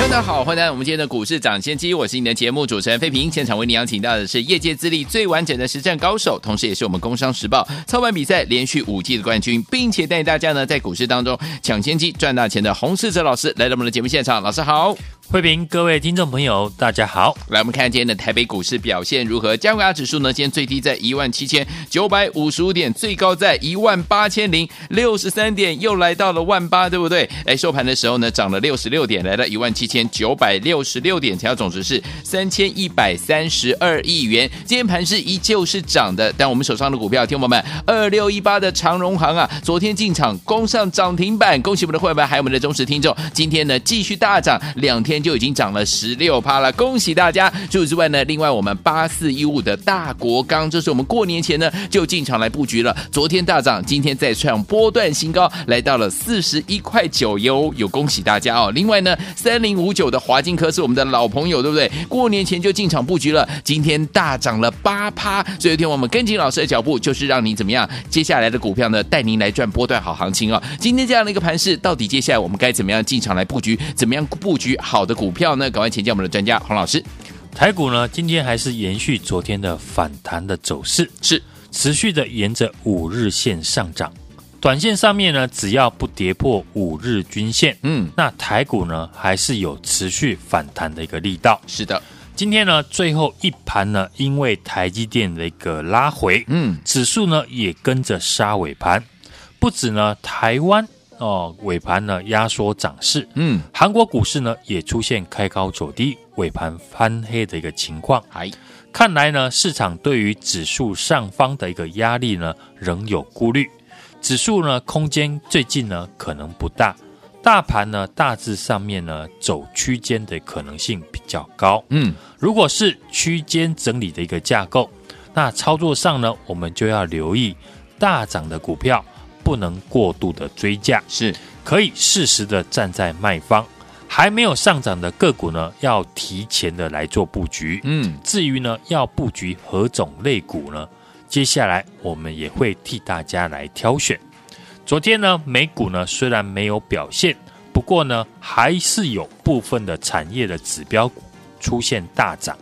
大家好，欢迎来到我们今天的股市抢先机，我是你的节目主持人费平。现场为你邀请到的是业界资历最完整的实战高手，同时也是我们工商时报操盘比赛连续五季的冠军，并且带大家呢在股市当中抢先机赚大钱的洪世哲老师来到我们的节目现场。老师好。慧平，各位听众朋友，大家好。来，我们看今天的台北股市表现如何？加权指数呢？今天最低在一万七千九百五十五点，最高在一万八千零六十三点，又来到了万八，对不对？哎，收盘的时候呢，涨了六十六点，来到一万七千九百六十六点，成交总值是三千一百三十二亿元。今天盘势依旧是涨的，但我们手上的股票，听众朋友们，二六一八的长荣航啊，昨天进场攻上涨停板，恭喜我们的会员还有我们的忠实听众，今天呢继续大涨，两天。就已经涨了十六趴了，恭喜大家！除此之外呢，另外我们八四一五的大国钢，这是我们过年前呢就进场来布局了。昨天大涨，今天再创波段新高，来到了四十一块九哟，有恭喜大家哦！另外呢，三零五九的华金科是我们的老朋友，对不对？过年前就进场布局了，今天大涨了八趴。所以有天我们跟紧老师的脚步，就是让你怎么样？接下来的股票呢，带您来赚波段好行情哦。今天这样的一个盘势，到底接下来我们该怎么样进场来布局？怎么样布局好的？股票呢？赶快请教我们的专家洪老师。台股呢，今天还是延续昨天的反弹的走势，是持续的沿着五日线上涨。短线上面呢，只要不跌破五日均线，嗯，那台股呢还是有持续反弹的一个力道。是的，今天呢最后一盘呢，因为台积电的一个拉回，嗯，指数呢也跟着杀尾盘，不止呢台湾。哦，尾盘呢压缩涨势，嗯，韩国股市呢也出现开高走低、尾盘翻黑的一个情况。哎，看来呢市场对于指数上方的一个压力呢仍有顾虑，指数呢空间最近呢可能不大，大盘呢大致上面呢走区间的可能性比较高。嗯，如果是区间整理的一个架构，那操作上呢我们就要留意大涨的股票。不能过度的追价，是可以适时的站在卖方。还没有上涨的个股呢，要提前的来做布局。嗯，至于呢，要布局何种类股呢？接下来我们也会替大家来挑选。昨天呢，美股呢虽然没有表现，不过呢，还是有部分的产业的指标股出现大涨。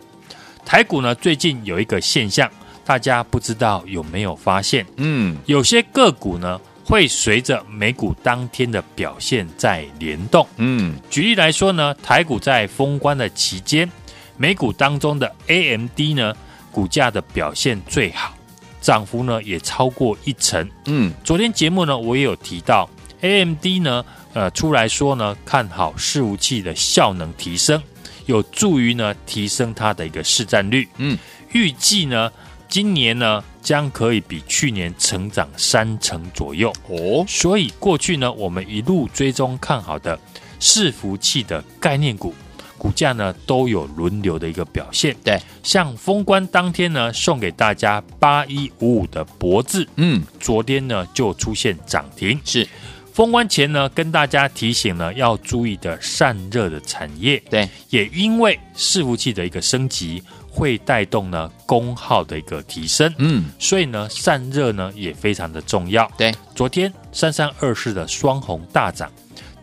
台股呢，最近有一个现象，大家不知道有没有发现？嗯，有些个股呢。会随着美股当天的表现在联动。嗯，举例来说呢，台股在封关的期间，美股当中的 AMD 呢，股价的表现最好，涨幅呢也超过一成。嗯，昨天节目呢，我也有提到 AMD 呢，呃，出来说呢，看好伺服器的效能提升，有助于呢提升它的一个市占率。嗯，预计呢。今年呢，将可以比去年成长三成左右哦。所以过去呢，我们一路追踪看好的伺服器的概念股，股价呢都有轮流的一个表现。对，像封关当天呢，送给大家八一五五的脖子，嗯，昨天呢就出现涨停。是封关前呢，跟大家提醒呢要注意的散热的产业。对，也因为伺服器的一个升级。会带动呢功耗的一个提升，嗯，所以呢散热呢也非常的重要。对，昨天三三二四的双红大涨，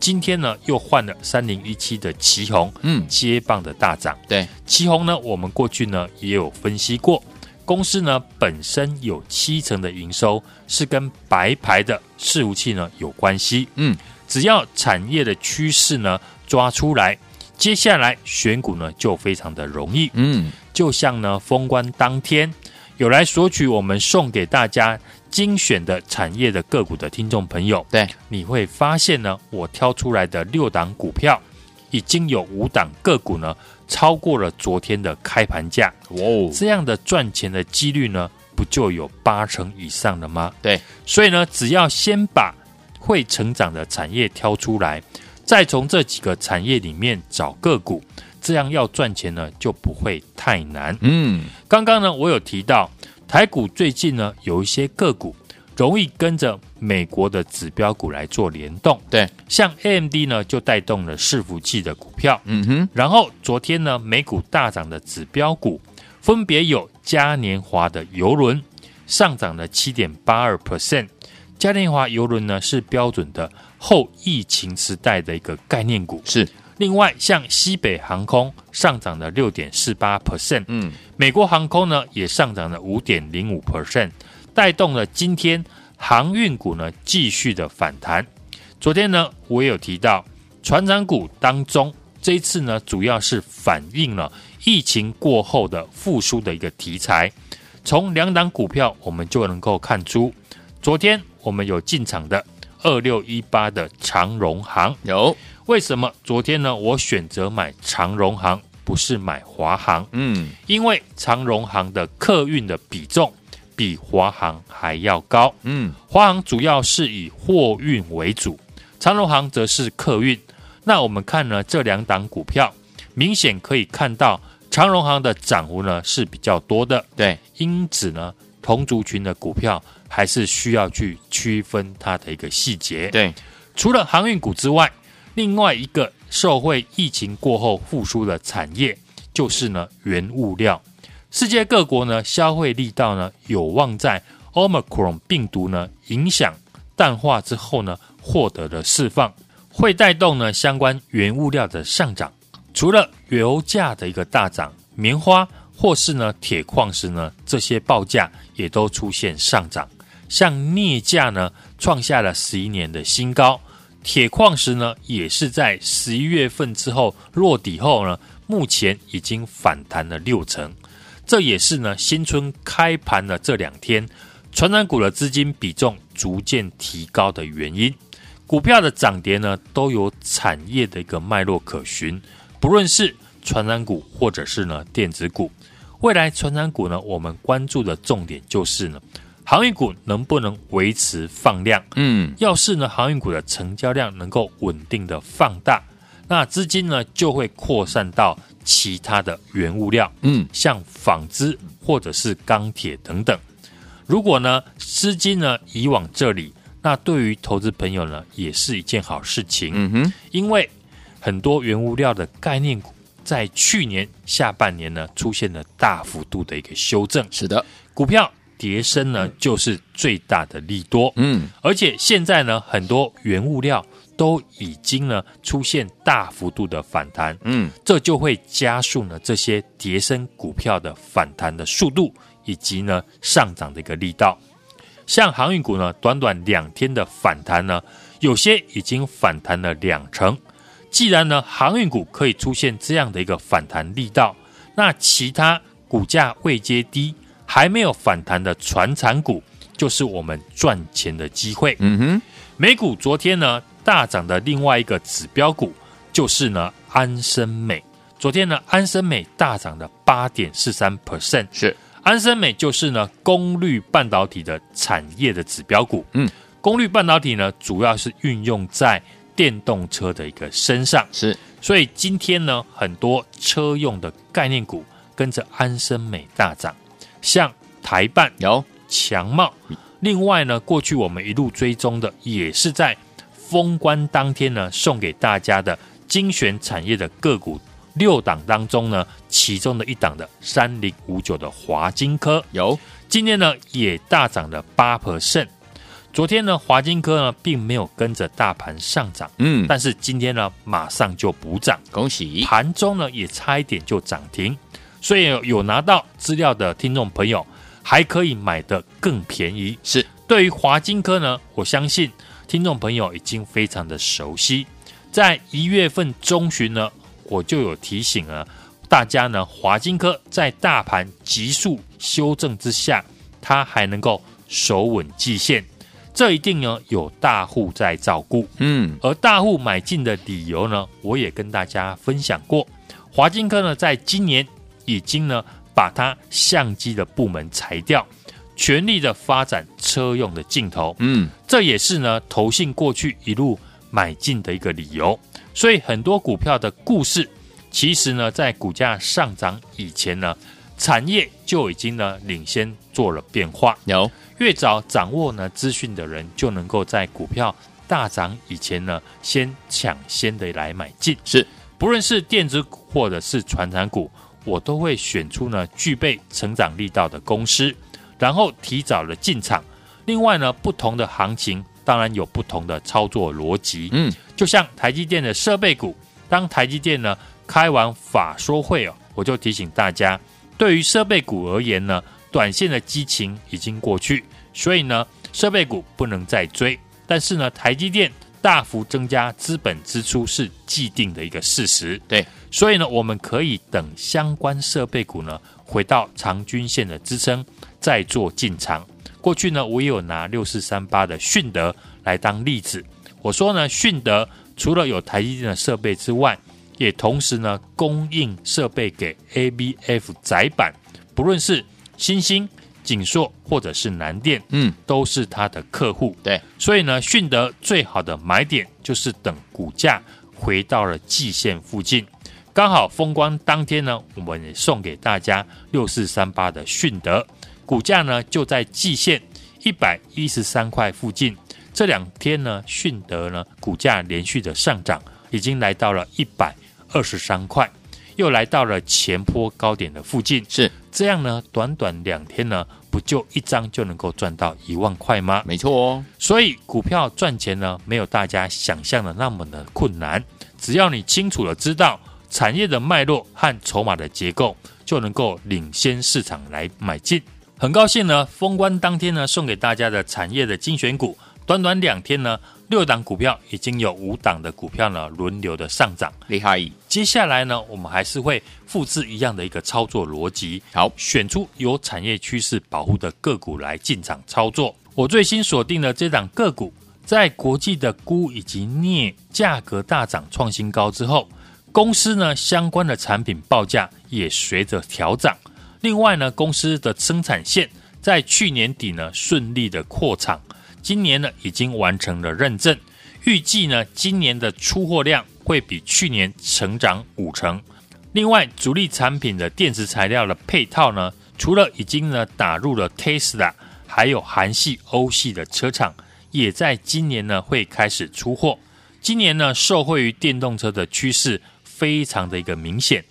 今天呢又换了三零一七的旗红，嗯，接棒的大涨。对，奇鋐呢我们过去呢也有分析过，公司呢本身有七成的营收是跟白牌的伺服器呢有关系，嗯，只要产业的趋势呢抓出来，接下来选股呢就非常的容易，嗯。就像呢，封关当天有来索取我们送给大家精选的产业的个股的听众朋友，对，你会发现呢，我挑出来的六档股票，已经有五档个股呢超过了昨天的开盘价，哦，这样的赚钱的几率呢，不就有八成以上了吗？对，所以呢，只要先把会成长的产业挑出来，再从这几个产业里面找个股。这样要赚钱呢，就不会太难。嗯，刚刚呢，我有提到台股最近呢有一些个股容易跟着美国的指标股来做联动，对，像 AMD 呢就带动了伺服器的股票，嗯哼，然后昨天呢美股大涨的指标股分别有嘉年华的游轮上涨了七点八二 percent，嘉年华游轮呢是标准的后疫情时代的一个概念股，是。另外，像西北航空上涨了六点四八 percent，嗯，美国航空呢也上涨了五点零五 percent，带动了今天航运股呢继续的反弹。昨天呢，我也有提到，船长股当中，这一次呢主要是反映了疫情过后的复苏的一个题材。从两档股票，我们就能够看出，昨天我们有进场的二六一八的长荣行有。为什么昨天呢？我选择买长荣行，不是买华航。嗯，因为长荣行的客运的比重比华航还要高。嗯，华航主要是以货运为主，长荣行则是客运。那我们看呢，这两档股票，明显可以看到长荣行的涨幅呢是比较多的。对，因此呢，同族群的股票还是需要去区分它的一个细节。对，除了航运股之外。另外一个受惠疫情过后复苏的产业，就是呢原物料。世界各国呢消费力道呢有望在 Omicron 病毒呢影响淡化之后呢获得了释放，会带动呢相关原物料的上涨。除了油价的一个大涨，棉花或是呢铁矿石呢这些报价也都出现上涨。像镍价呢创下了十一年的新高。铁矿石呢，也是在十一月份之后落底后呢，目前已经反弹了六成。这也是呢，新春开盘的这两天，传染股的资金比重逐渐提高的原因。股票的涨跌呢，都有产业的一个脉络可循。不论是传染股或者是呢电子股，未来传染股呢，我们关注的重点就是呢。航运股能不能维持放量？嗯，要是呢，航运股的成交量能够稳定的放大，那资金呢就会扩散到其他的原物料，嗯，像纺织或者是钢铁等等。如果呢资金呢移往这里，那对于投资朋友呢也是一件好事情。嗯哼，因为很多原物料的概念股在去年下半年呢出现了大幅度的一个修正。是的，股票。跌升呢，就是最大的利多。嗯，而且现在呢，很多原物料都已经呢出现大幅度的反弹。嗯，这就会加速呢这些跌升股票的反弹的速度，以及呢上涨的一个力道。像航运股呢，短短两天的反弹呢，有些已经反弹了两成。既然呢航运股可以出现这样的一个反弹力道，那其他股价未接低。还没有反弹的传产股，就是我们赚钱的机会。嗯哼，美股昨天呢大涨的另外一个指标股，就是呢安森美。昨天呢安森美大涨的八点四三 percent。是安森美就是呢功率半导体的产业的指标股。嗯，功率半导体呢主要是运用在电动车的一个身上。是，所以今天呢很多车用的概念股跟着安森美大涨。像台办有强茂，另外呢，过去我们一路追踪的，也是在封关当天呢，送给大家的精选产业的个股六档当中呢，其中的一档的三零五九的华金科有，今天呢也大涨了八 percent。昨天呢，华金科呢并没有跟着大盘上涨，嗯，但是今天呢马上就补涨，恭喜！盘中呢也差一点就涨停。所以有拿到资料的听众朋友，还可以买的更便宜。是对于华金科呢，我相信听众朋友已经非常的熟悉。在一月份中旬呢，我就有提醒了大家呢，华金科在大盘急速修正之下，它还能够守稳季线，这一定呢有大户在照顾。嗯，而大户买进的理由呢，我也跟大家分享过。华金科呢，在今年。已经呢，把它相机的部门裁掉，全力的发展车用的镜头。嗯，这也是呢，投信过去一路买进的一个理由。所以很多股票的故事，其实呢，在股价上涨以前呢，产业就已经呢领先做了变化。有越早掌握呢资讯的人，就能够在股票大涨以前呢，先抢先的来买进。是，不论是电子股或者是传产股，我都会选出呢具备成长力道的公司，然后提早的进场。另外呢，不同的行情当然有不同的操作逻辑。嗯，就像台积电的设备股，当台积电呢开完法说会哦，我就提醒大家。对于设备股而言呢，短线的激情已经过去，所以呢，设备股不能再追。但是呢，台积电大幅增加资本支出是既定的一个事实。对，所以呢，我们可以等相关设备股呢回到长均线的支撑，再做进场。过去呢，我也有拿六四三八的迅德来当例子。我说呢，迅德除了有台积电的设备之外，也同时呢，供应设备给 ABF 窄板，不论是新兴、景硕或者是南电，嗯，都是他的客户。对，所以呢，迅德最好的买点就是等股价回到了季线附近，刚好风光当天呢，我们也送给大家六四三八的迅德，股价呢就在季线一百一十三块附近。这两天呢，迅德呢股价连续的上涨，已经来到了一百。二十三块，又来到了前坡高点的附近，是这样呢？短短两天呢，不就一张就能够赚到一万块吗？没错哦。所以股票赚钱呢，没有大家想象的那么的困难。只要你清楚的知道产业的脉络和筹码的结构，就能够领先市场来买进。很高兴呢，封关当天呢，送给大家的产业的精选股，短短两天呢。六档股票已经有五档的股票呢轮流的上涨，厉害！接下来呢，我们还是会复制一样的一个操作逻辑，好，选出有产业趋势保护的个股来进场操作。我最新锁定的这档个股，在国际的钴以及镍价格大涨创新高之后，公司呢相关的产品报价也随着调涨。另外呢，公司的生产线在去年底呢顺利的扩厂。今年呢已经完成了认证，预计呢今年的出货量会比去年成长五成。另外，主力产品的电池材料的配套呢，除了已经呢打入了 Tesla，还有韩系、欧系的车厂，也在今年呢会开始出货。今年呢，受惠于电动车的趋势非常的一个明显，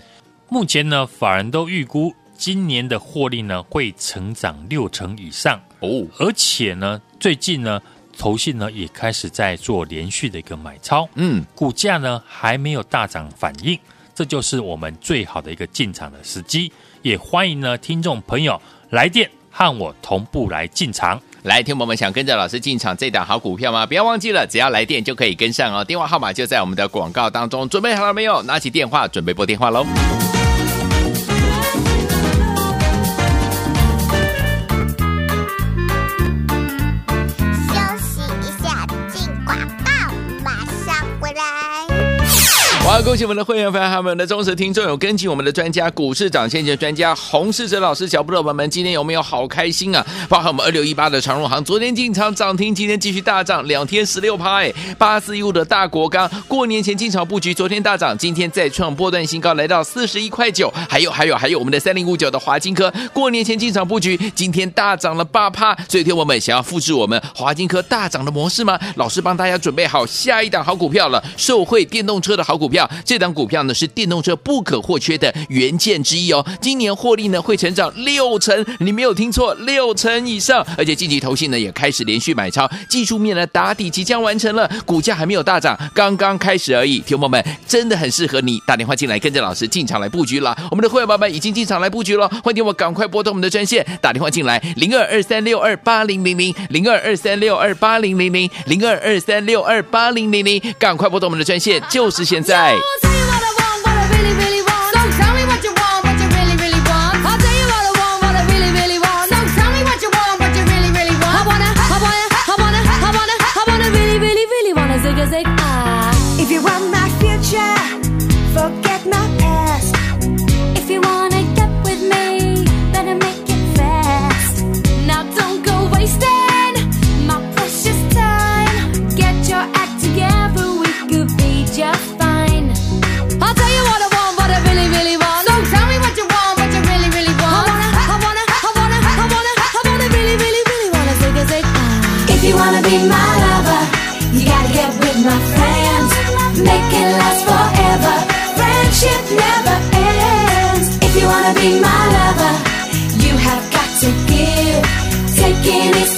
目前呢法人都预估今年的获利呢会成长六成以上哦，而且呢。最近呢，投信呢也开始在做连续的一个买超，嗯，股价呢还没有大涨反应，这就是我们最好的一个进场的时机。也欢迎呢听众朋友来电和我同步来进场。来，听我们想跟着老师进场这档好股票吗？不要忘记了，只要来电就可以跟上哦。电话号码就在我们的广告当中，准备好了没有？拿起电话准备拨电话喽。恭喜我们的会员朋友还有我们的忠实听众，有跟紧我们的专家股市涨先机专家洪世哲老师脚步的朋友们，今天有没有好开心啊？包含我们二六一八的长荣航，昨天进场涨停，今天继续大涨，两天十六趴哎。八四一五的大国钢，过年前进场布局，昨天大涨，今天再创波段新高，来到四十一块九。还有还有还有我们的三零五九的华金科，过年前进场布局，今天大涨了八趴。所以，听我们想要复制我们华金科大涨的模式吗？老师帮大家准备好下一档好股票了，受惠电动车的好股票。这档股票呢是电动车不可或缺的元件之一哦，今年获利呢会成长六成，你没有听错，六成以上，而且近期投信呢也开始连续买超，技术面呢打底即将完成了，股价还没有大涨，刚刚开始而已。听友们真的很适合你打电话进来跟着老师进场来布局了，我们的会员宝宝已经进场来布局了，欢迎我赶快拨通我们的专线打电话进来零二二三六二八零零零零二二三六二八零零零零二二三六二八零零零，赶快拨通我们的专线，就是现在。right. If you want my future, be my lover, you have got to give. Taking is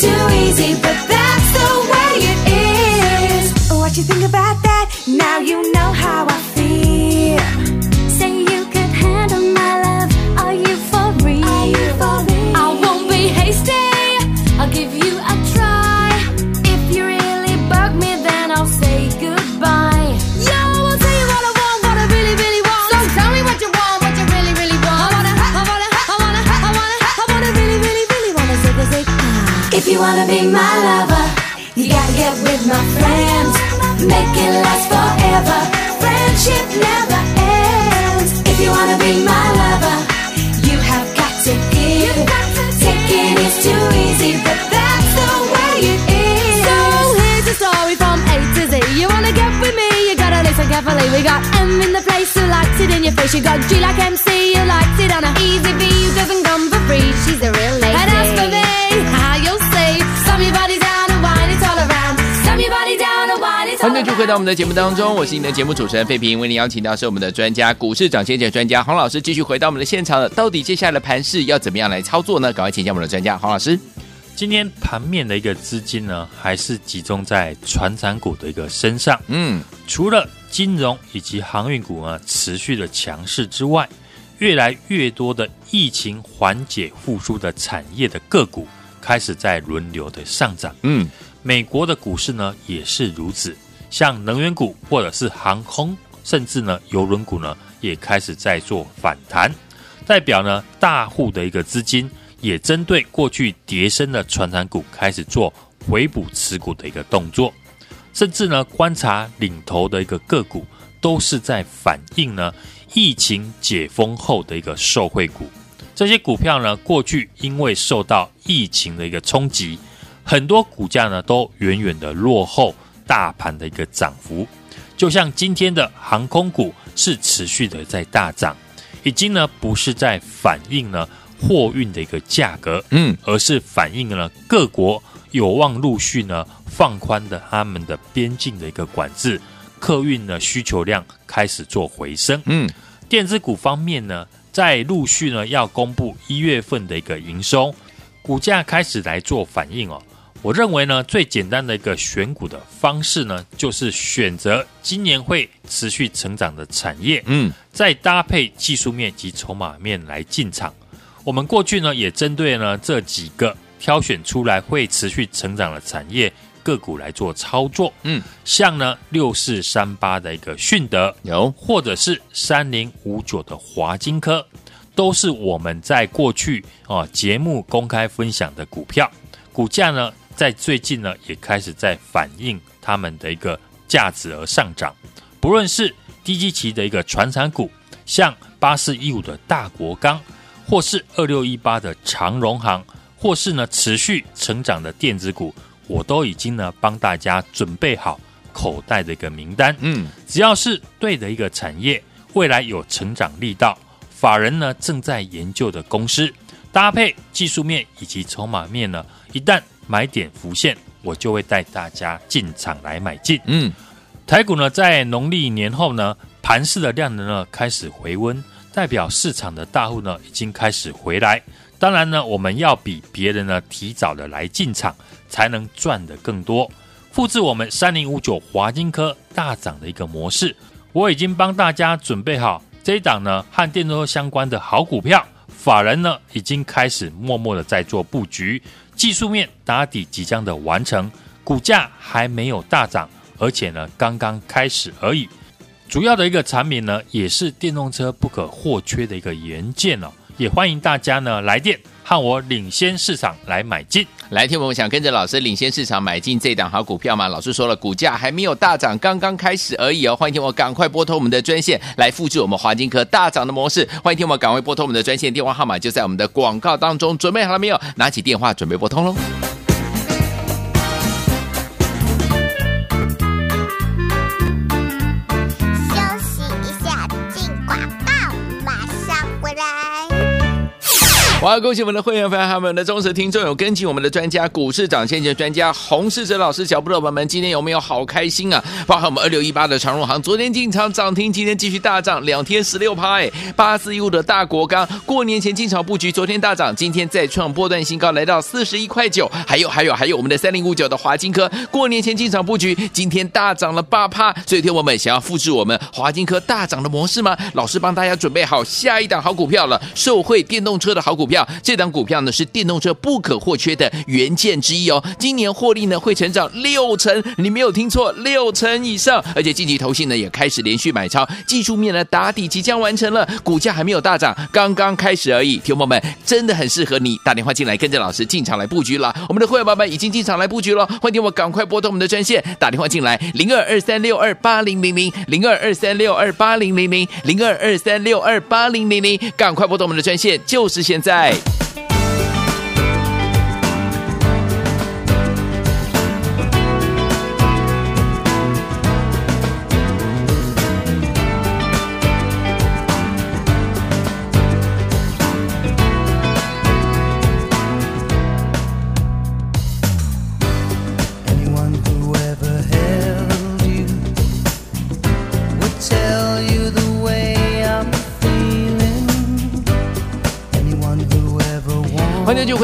in your face. You got G like MC who likes it on a easy B who doesn't come for free. She's a real lady. And as for me, how you'll see, slam your body down and wine it all around. Slam your body down and wine it all 欢迎继续回到我.们的节目当中，我是你的节目主持人费平，为您邀请到是我们的专家股市涨跌点专家黄老师，继续回到我们的现场了。到底接下来的盘势要怎么样来操作呢？赶快请教我们的专家黄老师。今天盘面的一个资金呢，还是集中在传产股的一个身上。嗯，除了金融以及航运股呢持续的强势之外，越来越多的疫情缓解复苏的产业的个股开始在轮流的上涨。嗯，美国的股市呢也是如此，像能源股或者是航空，甚至呢邮轮股呢也开始在做反弹，代表呢大户的一个资金也针对过去跌深的传产股开始做回补持股的一个动作，甚至呢观察领头的一个个股都是在反映呢疫情解封后的一个受惠股，这些股票呢过去因为受到疫情的一个冲击。很多股价呢都远远的落后大盘的一个涨幅，就像今天的航空股是持续的在大涨，已经呢不是在反映呢货运的一个价格，嗯，而是反映了各国有望陆续呢放宽的他们的边境的一个管制，客运呢需求量开始做回升，嗯，电子股方面呢，在陆续呢要公布一月份的一个营收，股价开始来做反应哦。我认为呢，最简单的一个选股的方式呢，就是选择今年会持续成长的产业，嗯，再搭配技术面及筹码面来进场。我们过去呢，也针对呢这几个挑选出来会持续成长的产业个股来做操作，嗯，像呢六四三八的一个迅德，有，或者是三零五九的华金科，都是我们在过去啊节目公开分享的股票，股价呢。在最近呢，也开始在反映他们的一个价值而上涨。不论是低基期的一个传产股，像八四一五的大国钢，或是二六一八的长荣航，或是呢持续成长的电子股，我都已经呢帮大家准备好口袋的一个名单。嗯，只要是对的一个产业，未来有成长力道，法人呢正在研究的公司，搭配技术面以及筹码面呢，一旦买点浮现，我就会带大家进场来买进。嗯，台股呢，在农历年后呢，盘市的量能呢开始回温，代表市场的大户呢已经开始回来。当然呢，我们要比别人呢提早的来进场，才能赚得更多。复制我们三零五九华金科大涨的一个模式，我已经帮大家准备好这一档呢和电动车相关的好股票，法人呢已经开始默默的在做布局。技术面打底即将的完成，股价还没有大涨，而且呢刚刚开始而已。主要的一个产品呢，也是电动车不可或缺的一个元件哦。也欢迎大家呢来电和我领先市场来买进。来听我们想跟着老师领先市场买进这档好股票吗？老师说了，股价还没有大涨，刚刚开始而已哦。欢迎听我赶快拨通我们的专线来复制我们华金科大涨的模式。欢迎听我赶快拨通我们的专线电话号码，就在我们的广告当中。准备好了没有？拿起电话准备拨通喽。息一下，进广告，马上回来。哇！恭喜我们的会员朋友，还有我们的忠实听众，有跟进我们的专家，股市涨先机专家洪世哲老师脚步的朋友们，今天有没有好开心啊？包含我们二六一八的长荣行，昨天进场涨停，今天继续大涨，两天十六趴哎。八四一五的大国钢，过年前进场布局，昨天大涨，今天再创波段新高，来到四十一块九。还有还有还有，我们的三零五九的华金科，过年前进场布局，今天大涨了八趴。所以，听我们想要复制我们华金科大涨的模式吗？老师帮大家准备好下一档好股票了，受惠电动车的好股票。这档股票呢是电动车不可或缺的元件之一哦。今年获利呢会成长六成，你没有听错，六成以上。而且近期投信呢也开始连续买超，技术面呢打底即将完成了，股价还没有大涨，刚刚开始而已。听友们真的很适合你打电话进来，跟着老师进场来布局了。我们的会员宝宝已经进场来布局了，欢迎我赶快拨通我们的专线打电话进来，零二二三六二八零零零零二二三六二八零零零零二二三六二八零零零，赶快拨通我们的专线，就是现在。欢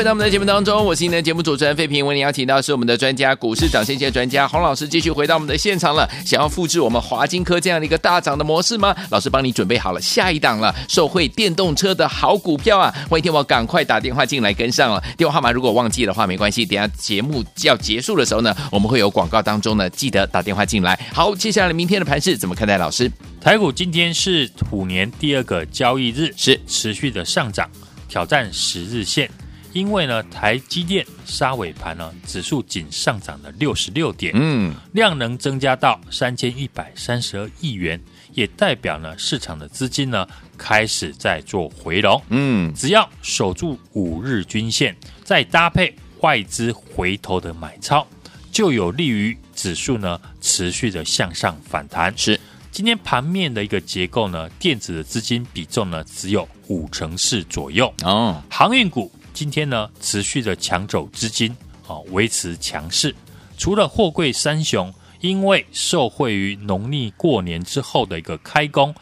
到我们的节目当中，我是您的节目主持人费平，为您邀请到是我们的专家，股市涨先机专家洪老师，继续回到我们的现场了。想要复制我们华金科这样的一个大涨的模式吗？老师帮你准备好了下一档了，受惠电动车的好股票啊！欢迎听我赶快打电话进来跟上了。电话号码如果忘记的话没关系，等下节目要结束的时候呢，我们会有广告当中呢，记得打电话进来。好，接下来明天的盘势怎么看待？老师，台股今天是虎年第二个交易日，是持续的上涨，挑战十日线。因为呢，台积电杀尾盘呢，指数仅上涨了六十六点，嗯，量能增加到三千一百三十二亿元，也代表呢市场的资金呢开始在做回笼，嗯，只要守住五日均线，再搭配外资回头的买超，就有利于指数呢持续的向上反弹。是，今天盘面的一个结构呢，电子的资金比重呢只有五成四左右，哦，航运股。今天呢，持续的抢走资金，啊，维持强势。除了货柜三雄，因为受惠于农历过年之后的一个开工，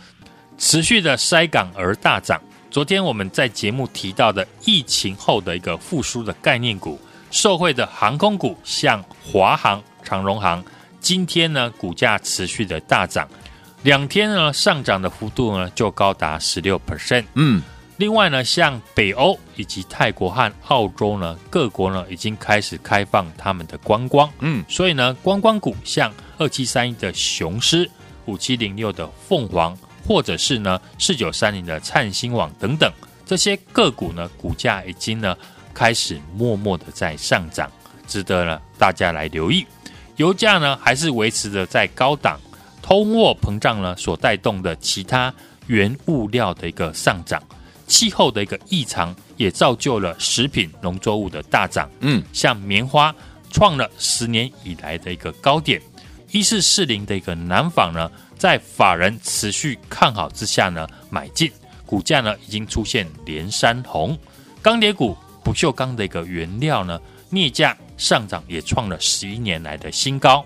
持续的塞港而大涨。昨天我们在节目提到的疫情后的一个复苏的概念股，受惠的航空股，像华航、长荣航，今天呢股价持续的大涨，两天呢上涨的幅度呢就高达十六 percent，嗯。另外呢，像北欧以及泰国和澳洲呢，各国呢已经开始开放他们的观光，嗯，所以呢，观光股像二七三一的雄狮、五七零六的凤凰，或者是呢四九三零的灿星网等等，这些个股呢，股价已经呢开始默默的在上涨，值得呢大家来留意。油价呢还是维持着在高档，通货膨胀呢所带动的其他原物料的一个上涨。气候的一个异常也造就了食品农作物的大涨，嗯，像棉花创了十年以来的一个高点，一四四零的一个南纺呢，在法人持续看好之下呢买进，股价呢已经出现连三红，钢铁股不锈钢的一个原料呢镍价上涨也创了十一年来的新高。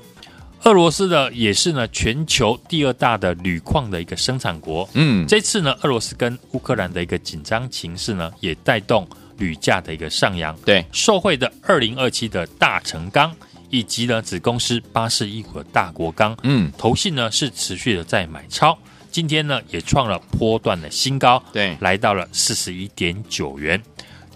俄罗斯的也是呢，全球第二大的铝矿的一个生产国。嗯，这次呢，俄罗斯跟乌克兰的一个紧张情势呢，也带动铝价的一个上扬。对，受惠的二零二七的大成钢以及呢子公司八四一股的大国钢，嗯，投信呢是持续的在买超，今天呢也创了波段的新高，对，来到了四十一点九元。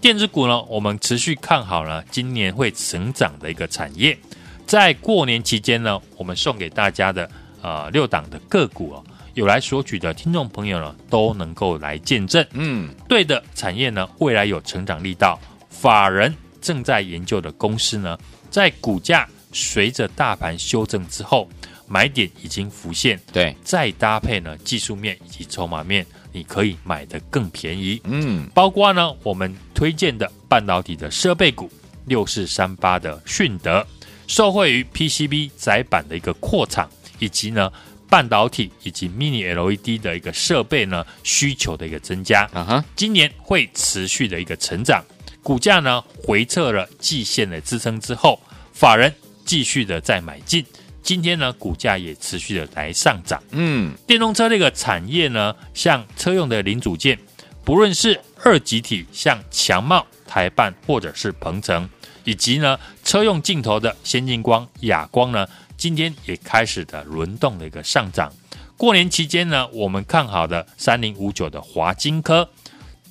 电子股呢，我们持续看好呢，今年会成长的一个产业。在过年期间呢，我们送给大家的呃六档的个股哦，有来索取的听众朋友呢，都能够来见证。嗯，对的产业呢，未来有成长力道，法人正在研究的公司呢，在股价随着大盘修正之后，买点已经浮现。对，再搭配呢技术面以及筹码面，你可以买的更便宜。嗯，包括呢我们推荐的半导体的设备股六四三八的迅德。受惠于 PCB 载板的一个扩厂，以及呢半导体以及 Mini LED 的一个设备呢需求的一个增加。啊哈，今年会持续的一个成长，股价呢回撤了季线的支撑之后，法人继续的在买进，今天呢股价也持续的来上涨。嗯，电动车这个产业呢，像车用的零组件，不论是二极体，像强茂、台半或者是鹏程，以及呢车用镜头的先进光、哑光呢。今天也开始的轮动的一个上涨。过年期间呢，我们看好的三零五九的华金科，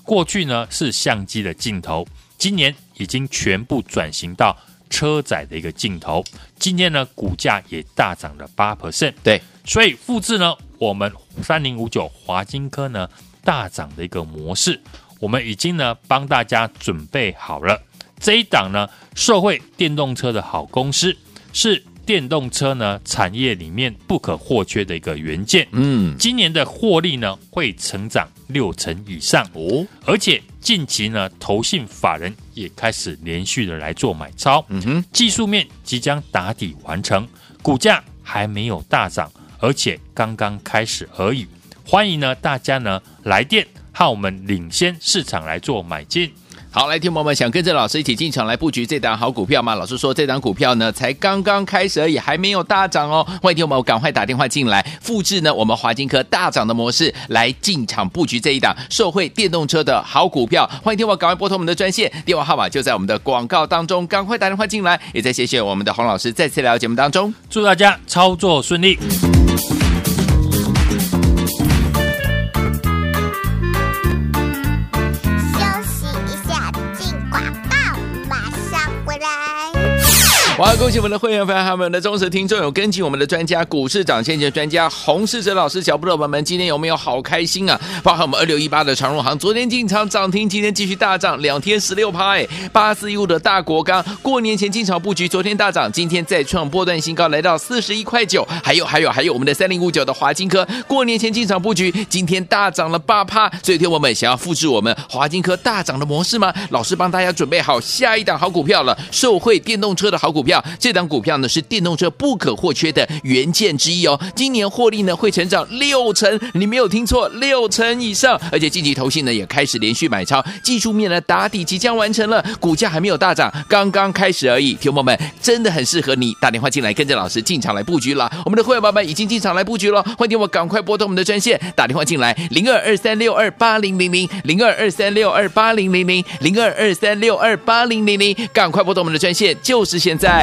过去呢是相机的镜头，今年已经全部转型到车载的一个镜头。今天呢，股价也大涨了八 percent。对，所以复制呢，我们三零五九华金科呢大涨的一个模式，我们已经呢帮大家准备好了这一档呢，受惠电动车的好公司是。电动车呢，产业里面不可或缺的一个元件。嗯，今年的获利呢会成长六成以上哦，而且近期呢，投信法人也开始连续的来做买超。嗯哼，技术面即将打底完成，股价还没有大涨，而且刚刚开始而已。欢迎呢大家呢来电，和我们领先市场来做买进。好，来，听友们，想跟着老师一起进场来布局这档好股票吗？老师说这档股票呢，才刚刚开始而已，还没有大涨哦。欢迎听友们赶快打电话进来，复制呢我们华金科大涨的模式来进场布局这一档受惠电动车的好股票。欢迎听我赶快拨通我们的专线，电话号码就在我们的广告当中，赶快打电话进来。也再谢谢我们的洪老师再次来到节目当中，祝大家操作顺利。好，恭喜我们的会员朋友还有我们的忠实听众，有跟紧我们的专家股市涨先机专家洪世哲老师小布的朋友们，今天有没有好开心啊？包含我们二六一八的长荣行，昨天进场涨停，今天继续大涨，两天十六趴哎。八四一五的大国钢，过年前进场布局，昨天大涨，今天再创波段新高，来到四十一块九。还有还有还有我们的三零五九的华金科，过年前进场布局，今天大涨了八趴。所以，天我们想要复制我们华金科大涨的模式吗？老师帮大家准备好下一档好股票了，受惠电动车的好股票。这档股票呢是电动车不可或缺的元件之一哦，今年获利呢会成长六成，你没有听错，六成以上，而且近期投信呢也开始连续买超，技术面呢打底即将完成了，股价还没有大涨，刚刚开始而已。听友们真的很适合你打电话进来跟着老师进场来布局了，我们的会员宝宝已经进场来布局了，欢迎我赶快拨通我们的专线打电话进来零二二三六二八零零零零二二三六二八零零零零二二三六二八零零零，赶快拨通我们的专线，就是现在。